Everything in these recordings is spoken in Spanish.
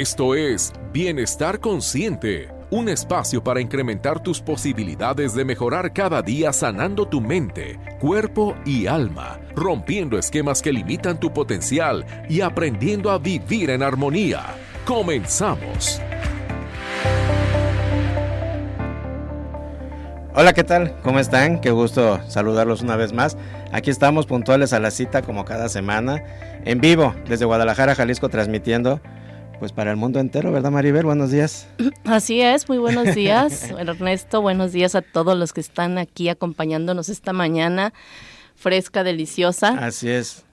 Esto es Bienestar Consciente, un espacio para incrementar tus posibilidades de mejorar cada día sanando tu mente, cuerpo y alma, rompiendo esquemas que limitan tu potencial y aprendiendo a vivir en armonía. Comenzamos. Hola, ¿qué tal? ¿Cómo están? Qué gusto saludarlos una vez más. Aquí estamos puntuales a la cita como cada semana, en vivo desde Guadalajara, Jalisco, transmitiendo pues para el mundo entero, ¿verdad Maribel? Buenos días. Así es, muy buenos días Ernesto, buenos días a todos los que están aquí acompañándonos esta mañana, fresca, deliciosa. Así es,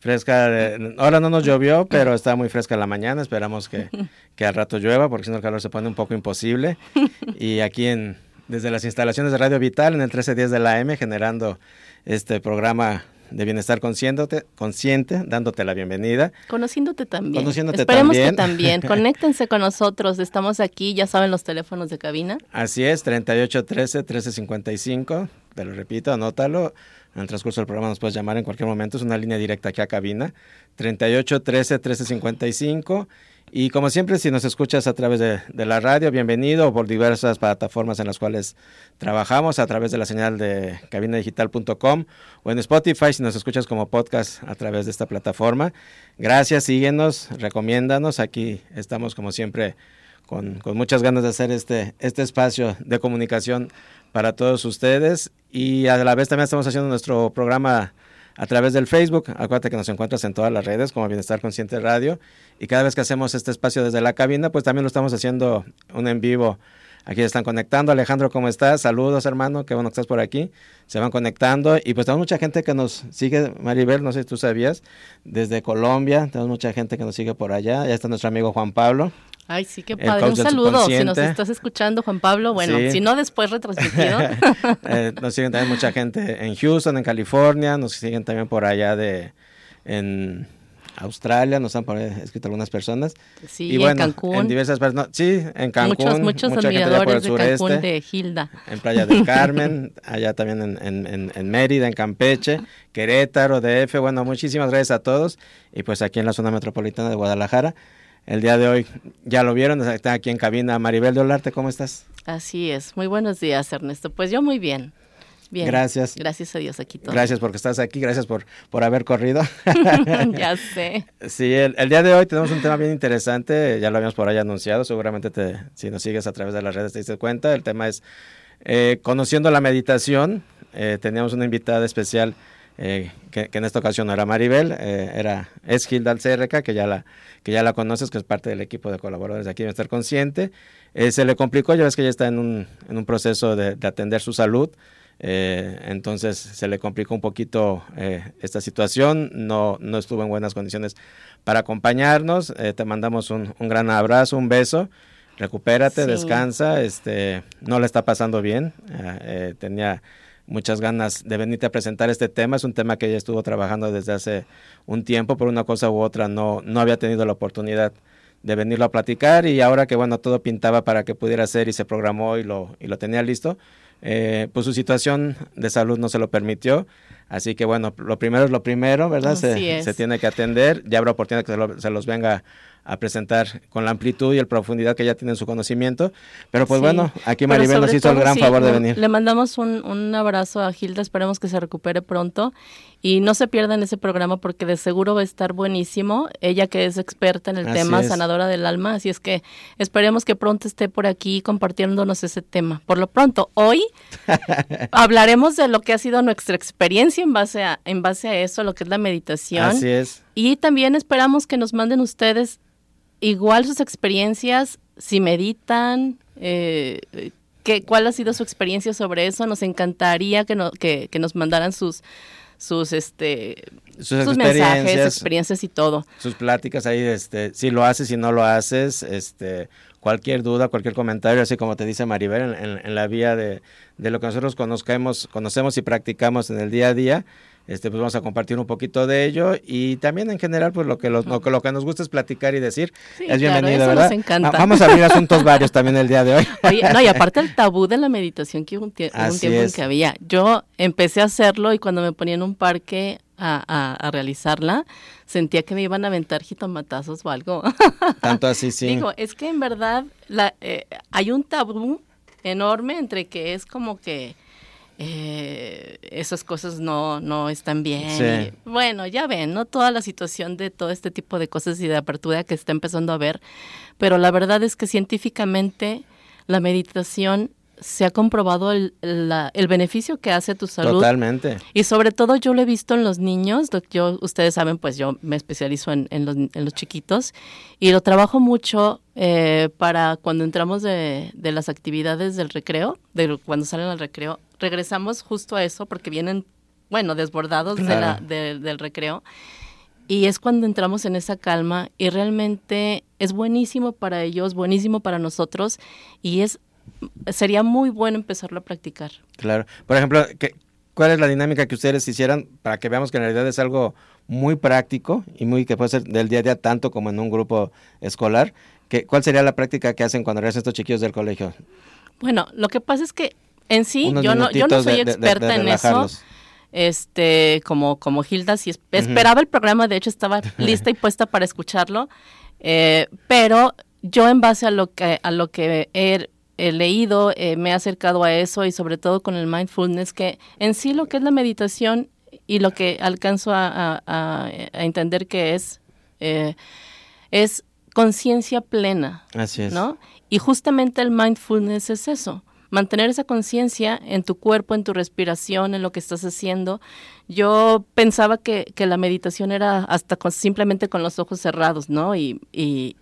fresca, eh, ahora no nos llovió, pero está muy fresca la mañana, esperamos que, que al rato llueva, porque si no el calor se pone un poco imposible. Y aquí en desde las instalaciones de Radio Vital en el 1310 de la M, generando este programa de bienestar consciente, consciente, dándote la bienvenida. Conociéndote también. Conociéndote Esperemos también. que también. Conéctense con nosotros. Estamos aquí, ya saben los teléfonos de cabina. Así es, 3813-1355. Te lo repito, anótalo. En el transcurso del programa nos puedes llamar en cualquier momento. Es una línea directa aquí a cabina. 3813-1355. Y como siempre, si nos escuchas a través de, la radio, bienvenido por diversas plataformas en las cuales trabajamos, a través de la señal de cabinadigital.com o en Spotify, si nos escuchas como podcast a través de esta plataforma. Gracias, síguenos, recomiéndanos. Aquí estamos como siempre con, con muchas ganas de hacer este, este espacio de comunicación para todos ustedes y a la vez también estamos haciendo nuestro programa a través del Facebook. Acuérdate que nos encuentras en todas las redes como Bienestar Consciente Radio. Y cada vez que hacemos este espacio desde la cabina, pues también lo estamos haciendo un en vivo. Aquí se están conectando. Alejandro, ¿cómo estás? Saludos, hermano. Qué bueno que estás por aquí. Se van conectando. Y pues tenemos mucha gente que nos sigue. Maribel, no sé si tú sabías, desde Colombia. Tenemos mucha gente que nos sigue por allá. Ya está nuestro amigo Juan Pablo. Ay, sí, qué padre. Un saludo. Si nos estás escuchando, Juan Pablo, bueno, sí. si no, después retransmitido. eh, nos siguen también mucha gente en Houston, en California. Nos siguen también por allá de en Australia, nos han escrito algunas personas. Sí, y bueno, en Cancún. En diversas personas. Sí, en Cancún. Muchos, muchos mucha admiradores gente de Cancún, de Gilda. En Playa del Carmen, allá también en, en, en, Mérida, en Campeche, Querétaro, DF. Bueno, muchísimas gracias a todos. Y pues aquí en la zona metropolitana de Guadalajara. El día de hoy ya lo vieron, está aquí en cabina Maribel de Olarte, ¿cómo estás? Así es, muy buenos días Ernesto, pues yo muy bien. Bien. Gracias. Gracias a Dios aquí todo. Gracias porque estás aquí, gracias por, por haber corrido. ya sé. Sí, el, el, día de hoy tenemos un tema bien interesante, ya lo habíamos por ahí anunciado, seguramente te, si nos sigues a través de las redes te diste cuenta, el tema es eh, conociendo la meditación, eh, teníamos una invitada especial eh, que, que, en esta ocasión no era Maribel, eh, era, es Gilda Alcerreca, que ya, la, que ya la conoces, que es parte del equipo de colaboradores de aquí de Estar Consciente. Eh, se le complicó, ya ves que ella está en un, en un proceso de, de atender su salud, entonces se le complicó un poquito esta situación, no, no estuvo en buenas condiciones para acompañarnos. te mandamos un, un, gran abrazo, un beso. Recupérate, sí. descansa, este, no le está pasando bien, tenía muchas ganas de venirte a presentar este tema. Es un tema que ella estuvo trabajando desde hace un tiempo, por una cosa u otra no, no había tenido la oportunidad de venirlo a platicar y ahora que bueno todo pintaba para que pudiera ser y se programó y lo, y lo tenía listo, eh, pues su situación de salud no se lo permitió. Así que bueno, lo primero es lo primero, ¿verdad? Se, se, tiene que atender. Ya habrá oportunidad que se, lo, se los venga a presentar con la amplitud y la profundidad que ya tiene en su conocimiento. Pero pues sí, bueno, aquí Maribel nos hizo el gran sí, favor de venir. Le mandamos un, un, abrazo a Gilda, esperemos que se recupere pronto y no se pierdan ese programa porque de seguro va a estar buenísimo. Ella que es experta en el Así tema, es. sanadora del alma, así es que esperemos que pronto esté por aquí compartiéndonos ese tema. Por lo pronto, hoy hablaremos de lo que ha sido nuestra experiencia en base a, en base a eso, lo que es la meditación. Así es. Y también esperamos que nos manden ustedes igual sus experiencias, si meditan, eh, que, cuál ha sido su experiencia sobre eso. Nos encantaría que, no, que, que nos mandaran sus sus este sus, sus experiencias, mensajes, experiencias y todo. Sus pláticas ahí, este, si lo haces, si no lo haces, este, cualquier duda, cualquier comentario, así como te dice Maribel, en, en, en la vía de, de, lo que nosotros conozcamos, conocemos y practicamos en el día a día, este, pues vamos a compartir un poquito de ello y también en general, pues lo que, lo, lo, lo que nos gusta es platicar y decir, sí, es bienvenido, claro, ¿verdad? Nos encanta. Vamos a abrir asuntos varios también el día de hoy. Oye, no, y aparte el tabú de la meditación que hubo un, tie un tiempo es. en que había. Yo empecé a hacerlo y cuando me ponía en un parque a, realizarla, sentía que me iban a aventar jitomatazos o algo. Tanto así, sí. Digo, es que en verdad la, eh, hay un tabú enorme entre que es como que eh, esas cosas no, no están bien. bueno, ya ven, ¿no? Toda la situación de todo este tipo de cosas y de apertura que está empezando a ver, pero la verdad es que científicamente la meditación se ha comprobado el, el, beneficio que hace tu salud. Totalmente. Y sobre todo yo lo he visto en los niños, yo, ustedes saben, pues yo me especializo en, en, los, en los, chiquitos y lo trabajo mucho eh, para cuando entramos de, de, las actividades del recreo, de cuando salen al recreo, regresamos justo a eso porque vienen, bueno, desbordados de la, del recreo. Y es cuando entramos en esa calma y realmente es buenísimo para ellos, buenísimo para nosotros y es sería muy bueno empezarlo a practicar. Claro. Por ejemplo, ¿qué, ¿cuál es la dinámica que ustedes hicieran para que veamos que en realidad es algo muy práctico y muy que puede ser del día a día tanto como en un grupo escolar? ¿Qué, ¿Cuál sería la práctica que hacen cuando regresan estos chiquillos del colegio? Bueno, lo que pasa es que en sí yo no, yo no soy experta en eso este como como Hilda si esperaba el programa de hecho estaba lista y puesta para escucharlo eh, pero yo en base a lo que a lo que he he leído, eh, me he acercado a eso y sobre todo con el mindfulness, que en sí lo que es la meditación y lo que alcanzo a, entender que es, eh, es conciencia plena. Así es. ¿no? Y justamente el mindfulness es eso, mantener esa conciencia en tu cuerpo, en tu respiración, en lo que estás haciendo. Yo pensaba que, que la meditación era hasta simplemente con los ojos cerrados, ¿no? Y, y,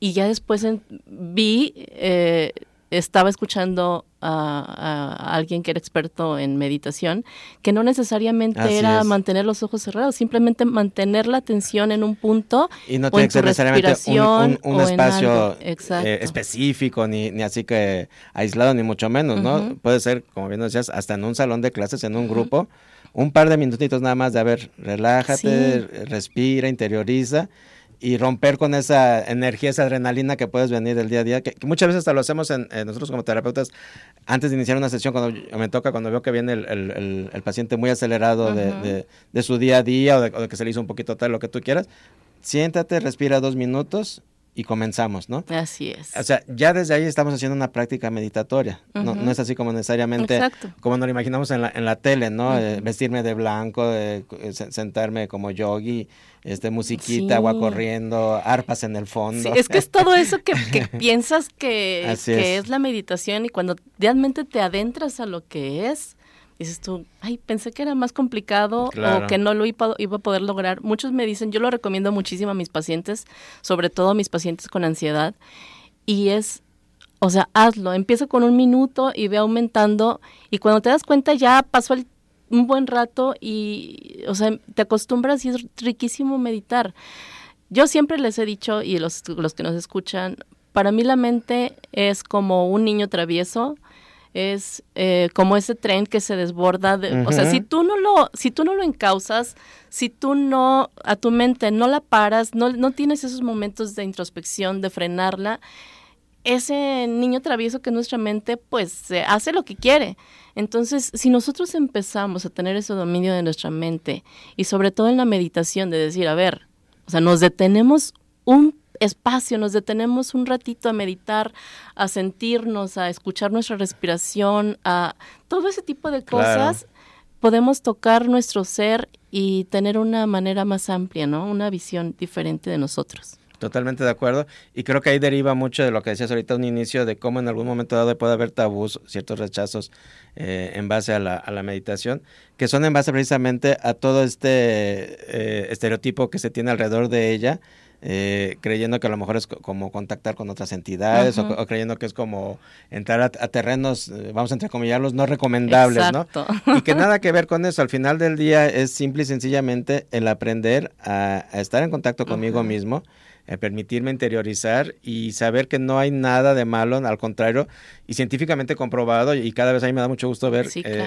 y ya después vi eh, estaba escuchando a, alguien que era experto en meditación, que no necesariamente era mantener los ojos cerrados, simplemente mantener la atención en un punto. Y no tiene que ser necesariamente un, espacio eh, específico, ni, ni así que aislado, ni mucho menos, ¿no? Puede ser, como bien decías, hasta en un salón de clases, en un grupo, un par de minutitos nada más de, a ver, relájate, respira, interioriza y romper con esa energía, esa adrenalina que puedes venir del día a día, que, muchas veces hasta lo hacemos en, nosotros como terapeutas, antes de iniciar una sesión, cuando me toca, cuando veo que viene el, el, paciente muy acelerado de, de, su día a día o de, o de, que se le hizo un poquito tal, lo que tú quieras, siéntate, respira dos minutos y comenzamos, ¿no? Así es. O sea, ya desde ahí estamos haciendo una práctica meditatoria. no, no, es así como necesariamente como nos lo imaginamos en la, en la tele, ¿no? Eh, vestirme de blanco, eh, sentarme como yogi, este musiquita, agua corriendo, arpas en el fondo. Sí, es que es todo eso que, piensas que, que es. la meditación y cuando realmente te adentras a lo que es, dices tú, ay, pensé que era más complicado o que no lo iba, iba, a poder lograr. Muchos me dicen, yo lo recomiendo muchísimo a mis pacientes, sobre todo a mis pacientes con ansiedad, y es, o sea, hazlo, empieza con un minuto y ve aumentando, y cuando te das cuenta ya pasó el, un buen rato y, o sea, te acostumbras y es riquísimo meditar. Yo siempre les he dicho, y los, los que nos escuchan, para mí la mente es como un niño travieso, es eh, como ese tren que se desborda. O sea, si tú no lo, si tú no lo encausas, si tú no a tu mente no la paras, no, no tienes esos momentos de introspección, de frenarla, ese niño travieso que nuestra mente, pues, hace lo que quiere. Entonces, si nosotros empezamos a tener ese dominio de nuestra mente y sobre todo en la meditación de decir, a ver, o sea, nos detenemos un espacio, nos detenemos un ratito a meditar, a sentirnos, a escuchar nuestra respiración, a todo ese tipo de cosas, podemos tocar nuestro ser y tener una manera más amplia, ¿no? Una visión diferente de nosotros. Totalmente de acuerdo. Y creo que ahí deriva mucho de lo que decías ahorita, un inicio de cómo en algún momento dado puede haber tabús, ciertos rechazos eh, en base a la, a la, meditación, que son en base precisamente a todo este eh, estereotipo que se tiene alrededor de ella eh, creyendo que a lo mejor es como contactar con otras entidades o, creyendo que es como entrar a, terrenos, eh, vamos a entrecomillarlos, no recomendables, ¿no? Y que nada que ver con eso. Al final del día es simple y sencillamente el aprender a, estar en contacto conmigo mismo permitirme interiorizar y saber que no hay nada de malo, al contrario, y científicamente comprobado, y cada vez a mí me da mucho gusto ver eh,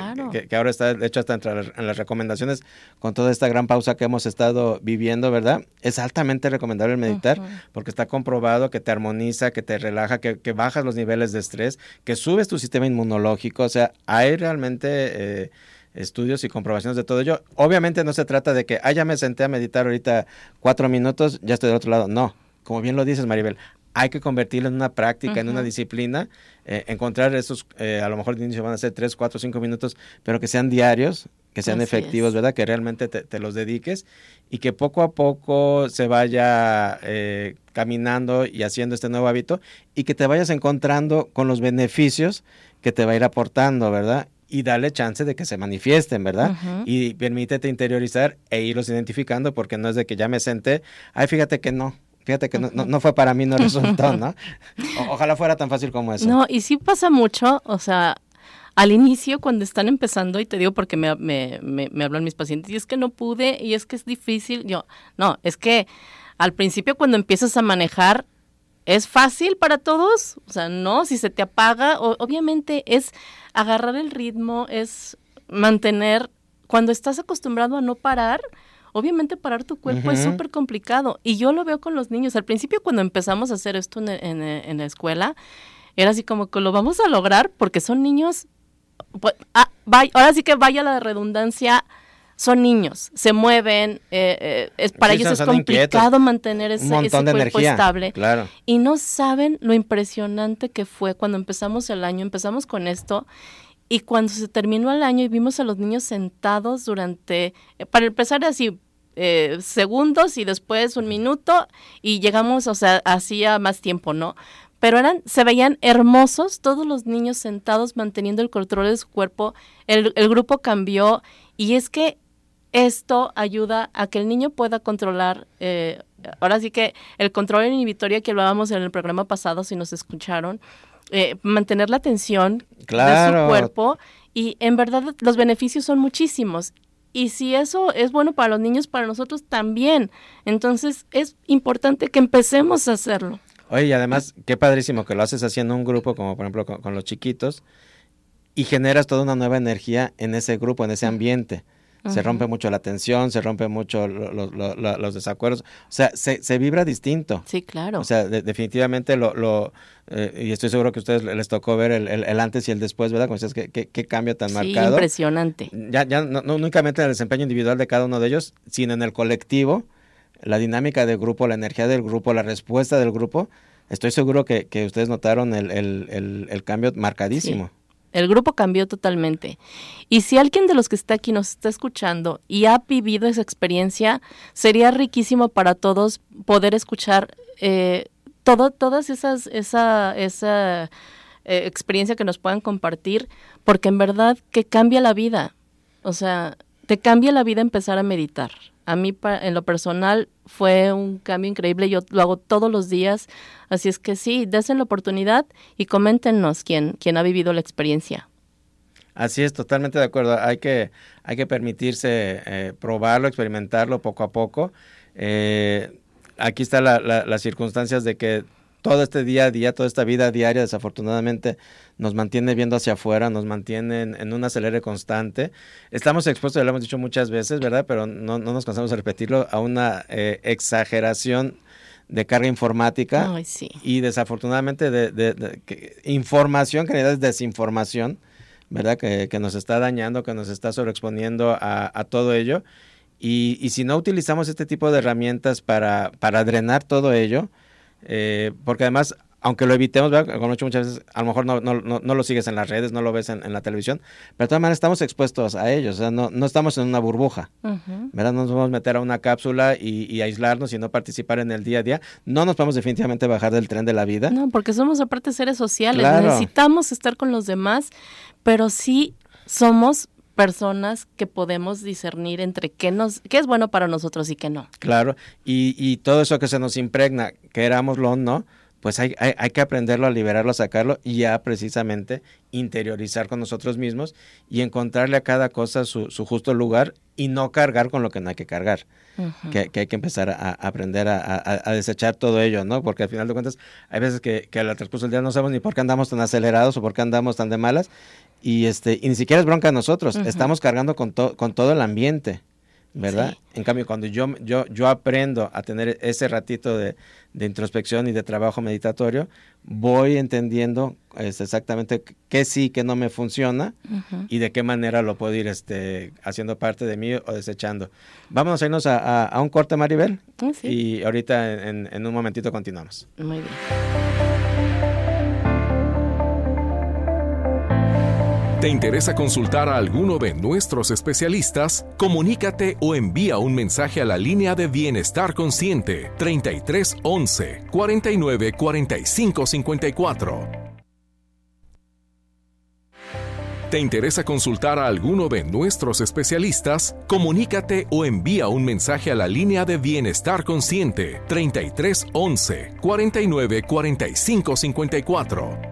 que, ahora está, de hecho, hasta entre en las recomendaciones, con toda esta gran pausa que hemos estado viviendo, ¿verdad? Es altamente recomendable meditar, porque está comprobado que te armoniza, que te relaja, que, bajas los niveles de estrés, que subes tu sistema inmunológico, o sea, hay realmente... Eh, estudios y comprobaciones de todo ello. Obviamente no se trata de que, ah, ya me senté a meditar ahorita cuatro minutos, ya estoy del otro lado. No, como bien lo dices, Maribel, hay que convertirlo en una práctica, en una disciplina, eh, encontrar esos, eh, a lo mejor de inicio van a ser tres, cuatro, cinco minutos, pero que sean diarios, que sean efectivos, ¿verdad? Que realmente te, los dediques y que poco a poco se vaya eh, caminando y haciendo este nuevo hábito y que te vayas encontrando con los beneficios que te va a ir aportando, ¿verdad? Y darle chance de que se manifiesten, ¿verdad? Y permítete interiorizar e irlos identificando porque no es de que ya me senté, ay, fíjate que no, Fíjate que no, fue para mí, no resultó, ¿no? ojalá fuera tan fácil como eso. No, y sí pasa mucho, o sea, al inicio cuando están empezando, y te digo porque me, me, me, hablan mis pacientes, y es que no pude, y es que es difícil, yo, no, es que al principio cuando empiezas a manejar, ¿es fácil para todos? O sea, no, si se te apaga, obviamente es agarrar el ritmo, es mantener, cuando estás acostumbrado a no parar, obviamente parar tu cuerpo es súper complicado. Y yo lo veo con los niños. Al principio cuando empezamos a hacer esto en, la escuela, era así como que lo vamos a lograr porque son niños, pues, ah, ahora sí que vaya la redundancia, son niños, se mueven, eh, eh, es, para ellos es complicado mantener ese, cuerpo estable. Claro. Y no saben lo impresionante que fue cuando empezamos el año, empezamos con esto y cuando se terminó el año y vimos a los niños sentados durante, eh, para empezar así, eh, segundos y después un minuto y llegamos, o sea, hacía más tiempo, ¿no? Pero eran, se veían hermosos todos los niños sentados manteniendo el control de su cuerpo. El, grupo cambió y es que esto ayuda a que el niño pueda controlar, eh, ahora sí que el control inhibitorio que hablábamos en el programa pasado, si nos escucharon, eh, mantener la atención de su cuerpo y en verdad los beneficios son muchísimos. Y si eso es bueno para los niños, para nosotros también. Entonces es importante que empecemos a hacerlo. Oye, y además, qué padrísimo que lo haces haciendo un grupo, como por ejemplo con los chiquitos, y generas toda una nueva energía en ese grupo, en ese ambiente. Se rompe mucho la tensión, se rompe mucho los desacuerdos. O sea, se, se, vibra distinto. Sí, claro. O sea, definitivamente lo, lo eh, y estoy seguro que a ustedes les tocó ver el, el, antes y el después, ¿verdad? Como dices, qué, qué, cambio tan marcado. impresionante. Ya, ya no, no, únicamente en el desempeño individual de cada uno de ellos, sino en el colectivo, la dinámica del grupo, la energía del grupo, la respuesta del grupo. Estoy seguro que, que ustedes notaron el, el, el cambio marcadísimo. El grupo cambió totalmente. Y si alguien de los que está aquí nos está escuchando y ha vivido esa experiencia, sería riquísimo para todos poder escuchar eh, todo, todas esas, esa, esa eh, experiencia que nos puedan compartir, porque en verdad que cambia la vida. O sea, te cambia la vida empezar a meditar. A mí, en lo personal, fue un cambio increíble. Yo lo hago todos los días. Así es que sí, desen la oportunidad y coméntenos quién, quién ha vivido la experiencia. Así es, totalmente de acuerdo. Hay que, hay que permitirse eh, probarlo, experimentarlo poco a poco. Eh, aquí están las circunstancias de que todo este día a día, toda esta vida diaria, desafortunadamente, nos mantiene viendo hacia afuera, nos mantiene en, un acelere constante. Estamos expuestos, ya lo hemos dicho muchas veces, ¿verdad? Pero no, nos cansamos de repetirlo, a una eh, exageración de carga informática Ay, sí. y desafortunadamente de, información que en realidad es desinformación, ¿verdad? Que, nos está dañando, que nos está sobreexponiendo a, todo ello. Y, y, si no utilizamos este tipo de herramientas para, para drenar todo ello, eh, porque además, aunque lo evitemos, muchas veces a lo mejor no, no, no, lo sigues en las redes, no lo ves en, la televisión, pero de todas maneras estamos expuestos a ellos, o sea, no, no estamos en una burbuja, ¿verdad? No nos vamos a meter a una cápsula y, aislarnos y no participar en el día a día. No nos podemos definitivamente bajar del tren de la vida. No, porque somos aparte seres sociales, necesitamos estar con los demás, pero sí somos personas que podemos discernir entre qué nos qué es bueno para nosotros y qué no. Claro, y, y todo eso que se nos impregna, querámoslo o no, pues hay, hay, que aprenderlo a liberarlo, a sacarlo y ya precisamente interiorizar con nosotros mismos y encontrarle a cada cosa su, su justo lugar y no cargar con lo que no hay que cargar. que, que, hay que empezar a, aprender a, a, desechar todo ello, ¿no? Porque al final de cuentas hay veces que, que al transcurso del día no sabemos ni por qué andamos tan acelerados o por qué andamos tan de malas y, este, y ni siquiera es bronca a nosotros, estamos cargando con, con todo el ambiente. ¿Verdad? En cambio, cuando yo, yo, yo aprendo a tener ese ratito de, introspección y de trabajo meditatorio, voy entendiendo este, exactamente qué sí, qué no me funciona y de qué manera lo puedo ir este, haciendo parte de mí o desechando. Vamos a irnos a, un corte, Maribel, ah, y ahorita en, en un momentito continuamos. Muy bien. ¿Te interesa consultar a alguno de nuestros especialistas? Comunícate o envía un mensaje a la línea de Bienestar Consciente 33 11 49 45 54. ¿Te interesa consultar a alguno de nuestros especialistas? Comunícate o envía un mensaje a la línea de Bienestar Consciente 33 11 49 45 54.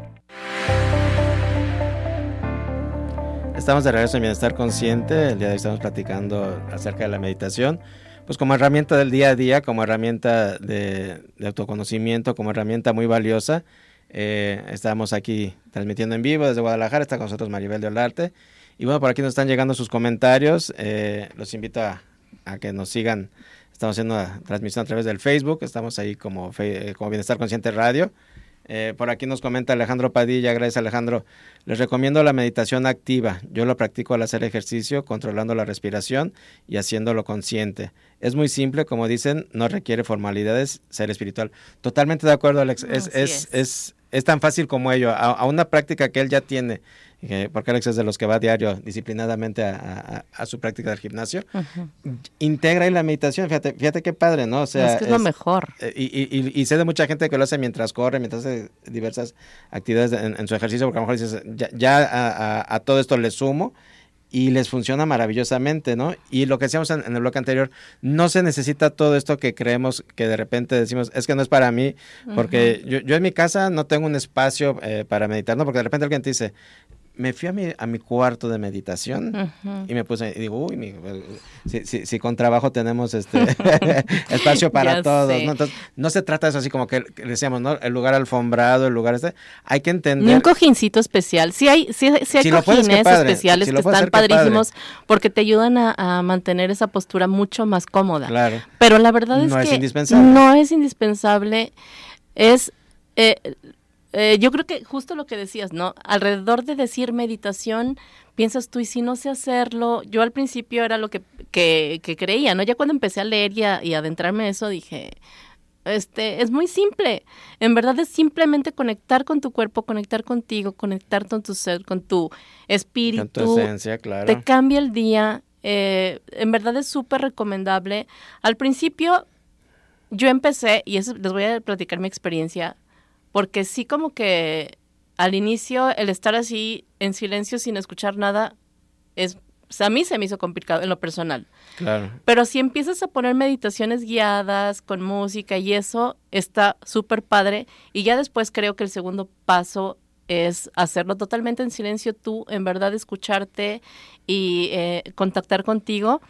Estamos de regreso en Bienestar Consciente. El día de hoy estamos platicando acerca de la meditación, pues como herramienta del día a día, como herramienta de, autoconocimiento, como herramienta muy valiosa. Eh, estamos aquí transmitiendo en vivo desde Guadalajara. Está con nosotros Maribel de Olarte. Y bueno, por aquí nos están llegando sus comentarios. Eh, los invito a, que nos sigan. Estamos haciendo una transmisión a través del Facebook. Estamos ahí como, como Bienestar Consciente Radio. Eh, por aquí nos comenta Alejandro Padilla, gracias Alejandro. Les recomiendo la meditación activa. Yo lo practico al hacer ejercicio, controlando la respiración y haciéndolo consciente. Es muy simple, como dicen, no requiere formalidades ser espiritual. Totalmente de acuerdo, Alex. Es, es, es, es, tan fácil como ello. a, una práctica que él ya tiene porque Alex es de los que va diario disciplinadamente a, su práctica del gimnasio, integra ahí la meditación, fíjate, fíjate qué padre, ¿no? O sea, es, que es, lo mejor. Eh, y, sé de mucha gente que lo hace mientras corre, mientras hace diversas actividades en, su ejercicio, porque a lo mejor dices, ya, a, todo esto le sumo y les funciona maravillosamente, ¿no? Y lo que decíamos en, el bloque anterior, no se necesita todo esto que creemos que de repente decimos, es que no es para mí, porque yo, en mi casa no tengo un espacio eh, para meditar, ¿no? Porque de repente alguien te dice, me fui a mi, a mi cuarto de meditación y me puse, y digo, uy, si, si, si, con trabajo tenemos este espacio para todos, ¿no? Entonces, no se trata de eso así como que, decíamos, ¿no? El lugar alfombrado, el lugar este, hay que entender. Ni un cojincito especial, sí hay, sí, sí hay cojines especiales que están padrísimos porque te ayudan a, mantener esa postura mucho más cómoda. Claro. Pero la verdad es que no es indispensable, es... Eh, eh, yo creo que justo lo que decías, ¿no? Alrededor de decir meditación, piensas tú, y si no sé hacerlo, yo al principio era lo que, que, creía, ¿no? Ya cuando empecé a leer y, a, y adentrarme en eso, dije, este, es muy simple. En verdad es simplemente conectar con tu cuerpo, conectar contigo, conectar con tu ser, con tu espíritu. Con tu esencia, claro. Te cambia el día. Eh, en verdad es súper recomendable. Al principio yo empecé, y eso les voy a platicar mi experiencia, porque sí como que al inicio el estar así en silencio sin escuchar nada es a mí se me hizo complicado en lo personal. Claro. Pero si empiezas a poner meditaciones guiadas con música y eso está súper padre y ya después creo que el segundo paso es hacerlo totalmente en silencio tú, en verdad escucharte y eh, contactar contigo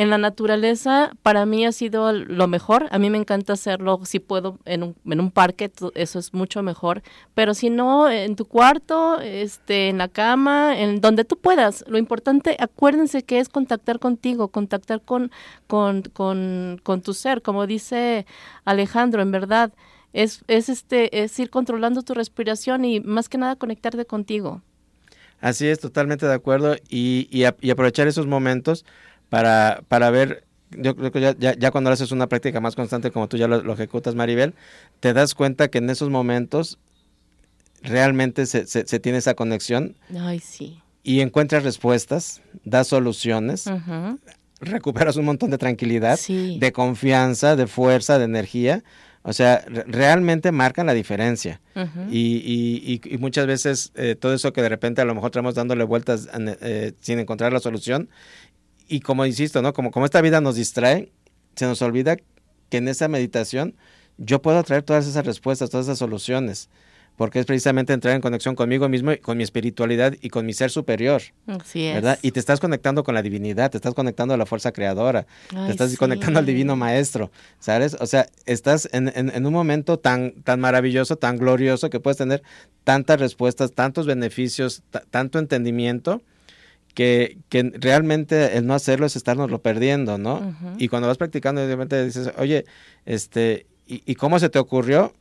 en la naturaleza para mí ha sido lo mejor. A mí me encanta hacerlo, si puedo, en un, en un parque, eso es mucho mejor. Pero si no, en tu cuarto, este, en la cama, en donde tú puedas. Lo importante, acuérdense que es contactar contigo, contactar con, con, con, tu ser. Como dice Alejandro, en verdad, es, es, este, es ir controlando tu respiración y más que nada conectarte contigo. Así es, totalmente de acuerdo. Y, y aprovechar esos momentos para, para ver, yo creo que ya, ya, cuando haces una práctica más constante como tú ya lo, ejecutas, Maribel, te das cuenta que en esos momentos realmente se, se, tiene esa conexión. Ay, sí. Y encuentras respuestas, das soluciones, recuperas un montón de tranquilidad, de confianza, de fuerza, de energía. O sea, realmente marcan la diferencia. y, y, y, muchas veces eh, todo eso que de repente a lo mejor estamos dándole vueltas eh, sin encontrar la solución y como insisto, ¿no? Como, como esta vida nos distrae, se nos olvida que en esa meditación yo puedo traer todas esas respuestas, todas esas soluciones, porque es precisamente entrar en conexión conmigo mismo, con mi espiritualidad y con mi ser superior. Así es. ¿verdad? Y te estás conectando con la divinidad, te estás conectando a la fuerza creadora, te estás conectando al divino maestro, ¿sabes? O sea, estás en, en, un momento tan, tan maravilloso, tan glorioso, que puedes tener tantas respuestas, tantos beneficios, tanto entendimiento que, que, realmente el no hacerlo es estarnoslo perdiendo, ¿no? Y cuando vas practicando, obviamente dices, oye, este, ¿y, ¿y, cómo se te ocurrió?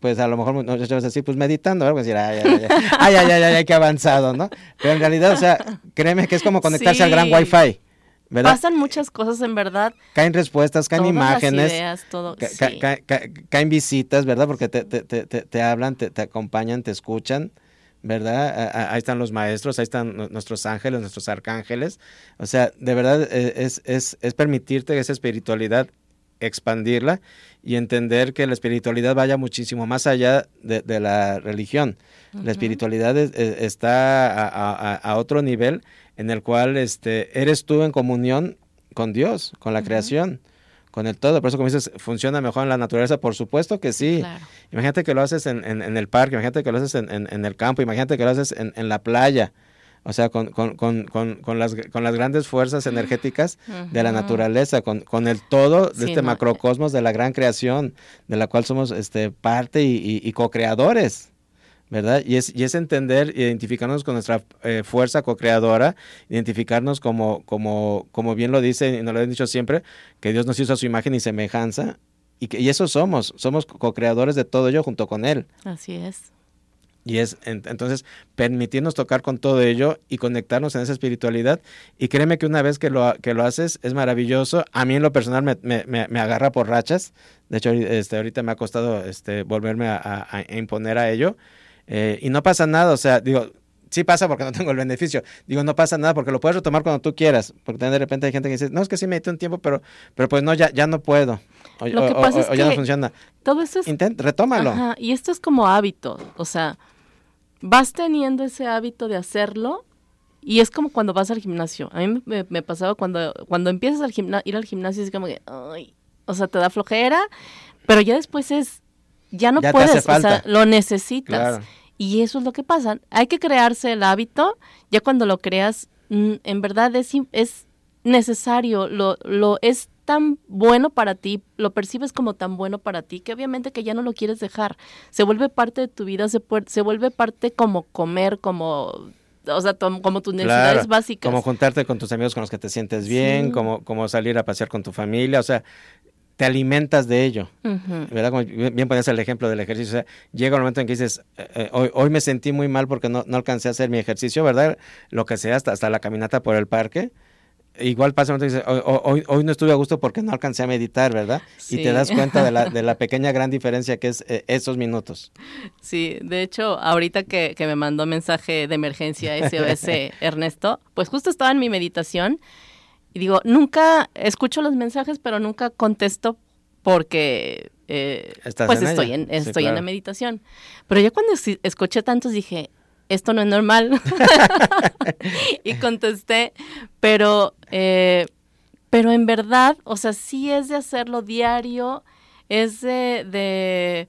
Pues a lo mejor muchas veces así, pues meditando, algo decir, ay, ay, ay, ay, ay, ay, ay, qué avanzado, ¿no? Pero en realidad, o sea, créeme que es como conectarse al gran wifi. ¿verdad? Pasan muchas cosas en verdad. Caen respuestas, caen Todas imágenes, Las ideas, todo, ca sí. ca ca caen visitas, ¿verdad? Porque te, te, te, te hablan, te, acompañan, te escuchan. ¿Verdad? Ahí están los maestros, ahí están nuestros ángeles, nuestros arcángeles. O sea, de verdad eh, es, es, es permitirte esa espiritualidad, expandirla y entender que la espiritualidad vaya muchísimo más allá de, de la religión. Uh -huh. La espiritualidad es, es, está a, a, a, otro nivel en el cual este, eres tú en comunión con Dios, con la uh -huh. creación con el todo. Por eso, como dices, ¿funciona mejor en la naturaleza? Por supuesto que sí. Claro. Imagínate que lo haces en, en, en, el parque, imagínate que lo haces en, en el campo, imagínate que lo haces en, la playa. O sea, con, con, con, con, las, con las grandes fuerzas energéticas uh -huh. de la naturaleza, con, con el todo de sí, este no. macrocosmos de la gran creación, de la cual somos este, parte y, y, y co-creadores. ¿Verdad? Y es, y es entender, identificarnos con nuestra eh, fuerza co-creadora, identificarnos como, como, como bien lo dice, y nos lo han dicho siempre, que Dios nos hizo a su imagen y semejanza, y, que, y eso somos, somos co-creadores de todo ello junto con Él. Así es. Y es entonces permitirnos tocar con todo ello y conectarnos en esa espiritualidad. Y créeme que una vez que lo, que lo haces es maravilloso. A mí en lo personal me, me, me agarra por rachas. De hecho, este, ahorita me ha costado este, volverme a, a, a imponer a ello. Eh, y no pasa nada, o sea, digo, sí pasa porque no tengo el beneficio. Digo, no pasa nada porque lo puedes retomar cuando tú quieras. Porque también de repente hay gente que dice, no, es que sí me medité un tiempo, pero, pero pues no, ya, ya no puedo. O, lo que pasa o, es o que ya no funciona. Todo esto es... Intent, retómalo. Ajá, y esto es como hábito, o sea, vas teniendo ese hábito de hacerlo y es como cuando vas al gimnasio. A mí me, me pasaba cuando, cuando empiezas a ir al gimnasio, es como que, ay, o sea, te da flojera, pero ya después es, ya no ya puedes, o sea, lo necesitas. Claro. Y eso es lo que pasa. Hay que crearse el hábito. Ya cuando lo creas, mm, en verdad es, es necesario, lo, lo es tan bueno para ti, lo percibes como tan bueno para ti, que obviamente que ya no lo quieres dejar. Se vuelve parte de tu vida, se, se vuelve parte como comer, como o sea, como tus necesidades claro, básicas. Como juntarte con tus amigos con los que te sientes bien, sí. como, como salir a pasear con tu familia, o sea, te alimentas de ello, uh -huh. ¿verdad? Como bien ponías el ejemplo del ejercicio, o sea, llega un momento en que dices, eh, hoy, hoy, me sentí muy mal porque no, no, alcancé a hacer mi ejercicio, ¿verdad? Lo que sea, hasta, hasta la caminata por el parque. Igual pasa un momento y dices, hoy, hoy, hoy, no estuve a gusto porque no alcancé a meditar, ¿verdad? Sí. Y te das cuenta de la, de la pequeña gran diferencia que es eh, esos minutos. Sí, de hecho, ahorita que, que me mandó mensaje de emergencia SOS Ernesto, pues justo estaba en mi meditación y digo, nunca escucho los mensajes, pero nunca contesto porque eh, pues en estoy, ella? en, estoy sí, claro. en la meditación. Pero ya cuando escuché tantos dije, esto no es normal. y contesté, pero, eh, pero en verdad, o sea, sí es de hacerlo diario, es de, de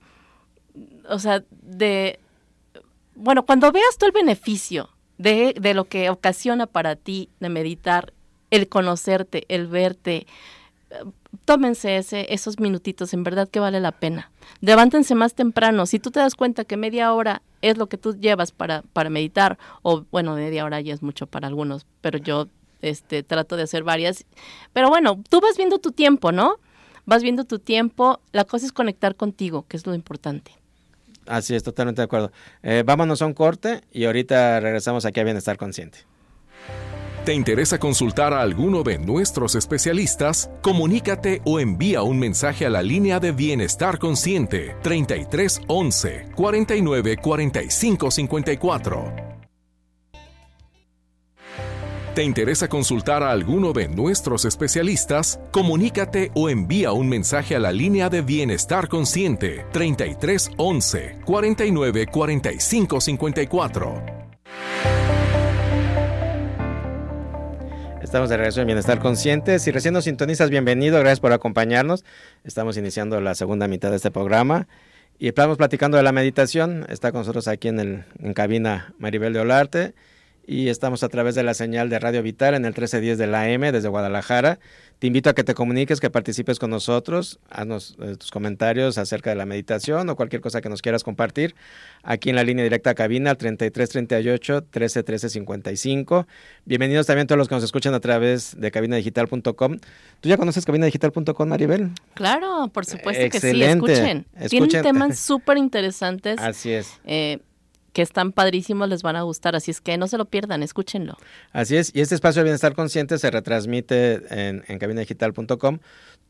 o sea, de, bueno, cuando veas tú el beneficio de, de lo que ocasiona para ti de meditar, el conocerte, el verte, tómense ese, esos minutitos, en verdad que vale la pena. Levántense más temprano. Si tú te das cuenta que media hora es lo que tú llevas para, para meditar, o bueno, media hora ya es mucho para algunos, pero yo este, trato de hacer varias. Pero bueno, tú vas viendo tu tiempo, ¿no? Vas viendo tu tiempo. La cosa es conectar contigo, que es lo importante. Así es, totalmente de acuerdo. Eh, vámonos a un corte y ahorita regresamos aquí a Bienestar Consciente. ¿Te interesa consultar a alguno de nuestros especialistas? Comunícate o envía un mensaje a la línea de Bienestar Consciente 33 11 49 45 54. ¿Te interesa consultar a alguno de nuestros especialistas? Comunícate o envía un mensaje a la línea de Bienestar Consciente 33 11 49 45 54. Estamos de regreso en Bienestar Consciente. Si recién nos sintonizas, bienvenido. Gracias por acompañarnos. Estamos iniciando la segunda mitad de este programa. Y estamos platicando de la meditación. Está con nosotros aquí en, el, en cabina Maribel de Olarte. Y estamos a través de la señal de Radio Vital en el 1310 de la AM desde Guadalajara. Te invito a que te comuniques, que participes con nosotros, haznos eh, tus comentarios acerca de la meditación o cualquier cosa que nos quieras compartir. Aquí en la línea directa a cabina 3338 13 13 55. Bienvenidos también todos los que nos escuchan a través de cabinadigital.com. ¿Tú ya conoces cabinadigital.com, Maribel? Claro, por supuesto que sí. Escuchen. Tienen temas súper interesantes. Así es. Eh, que están padrísimos, les van a gustar, así es que no se lo pierdan, escúchenlo. Así es, y este espacio de bienestar consciente se retransmite en, en cabinadigital.com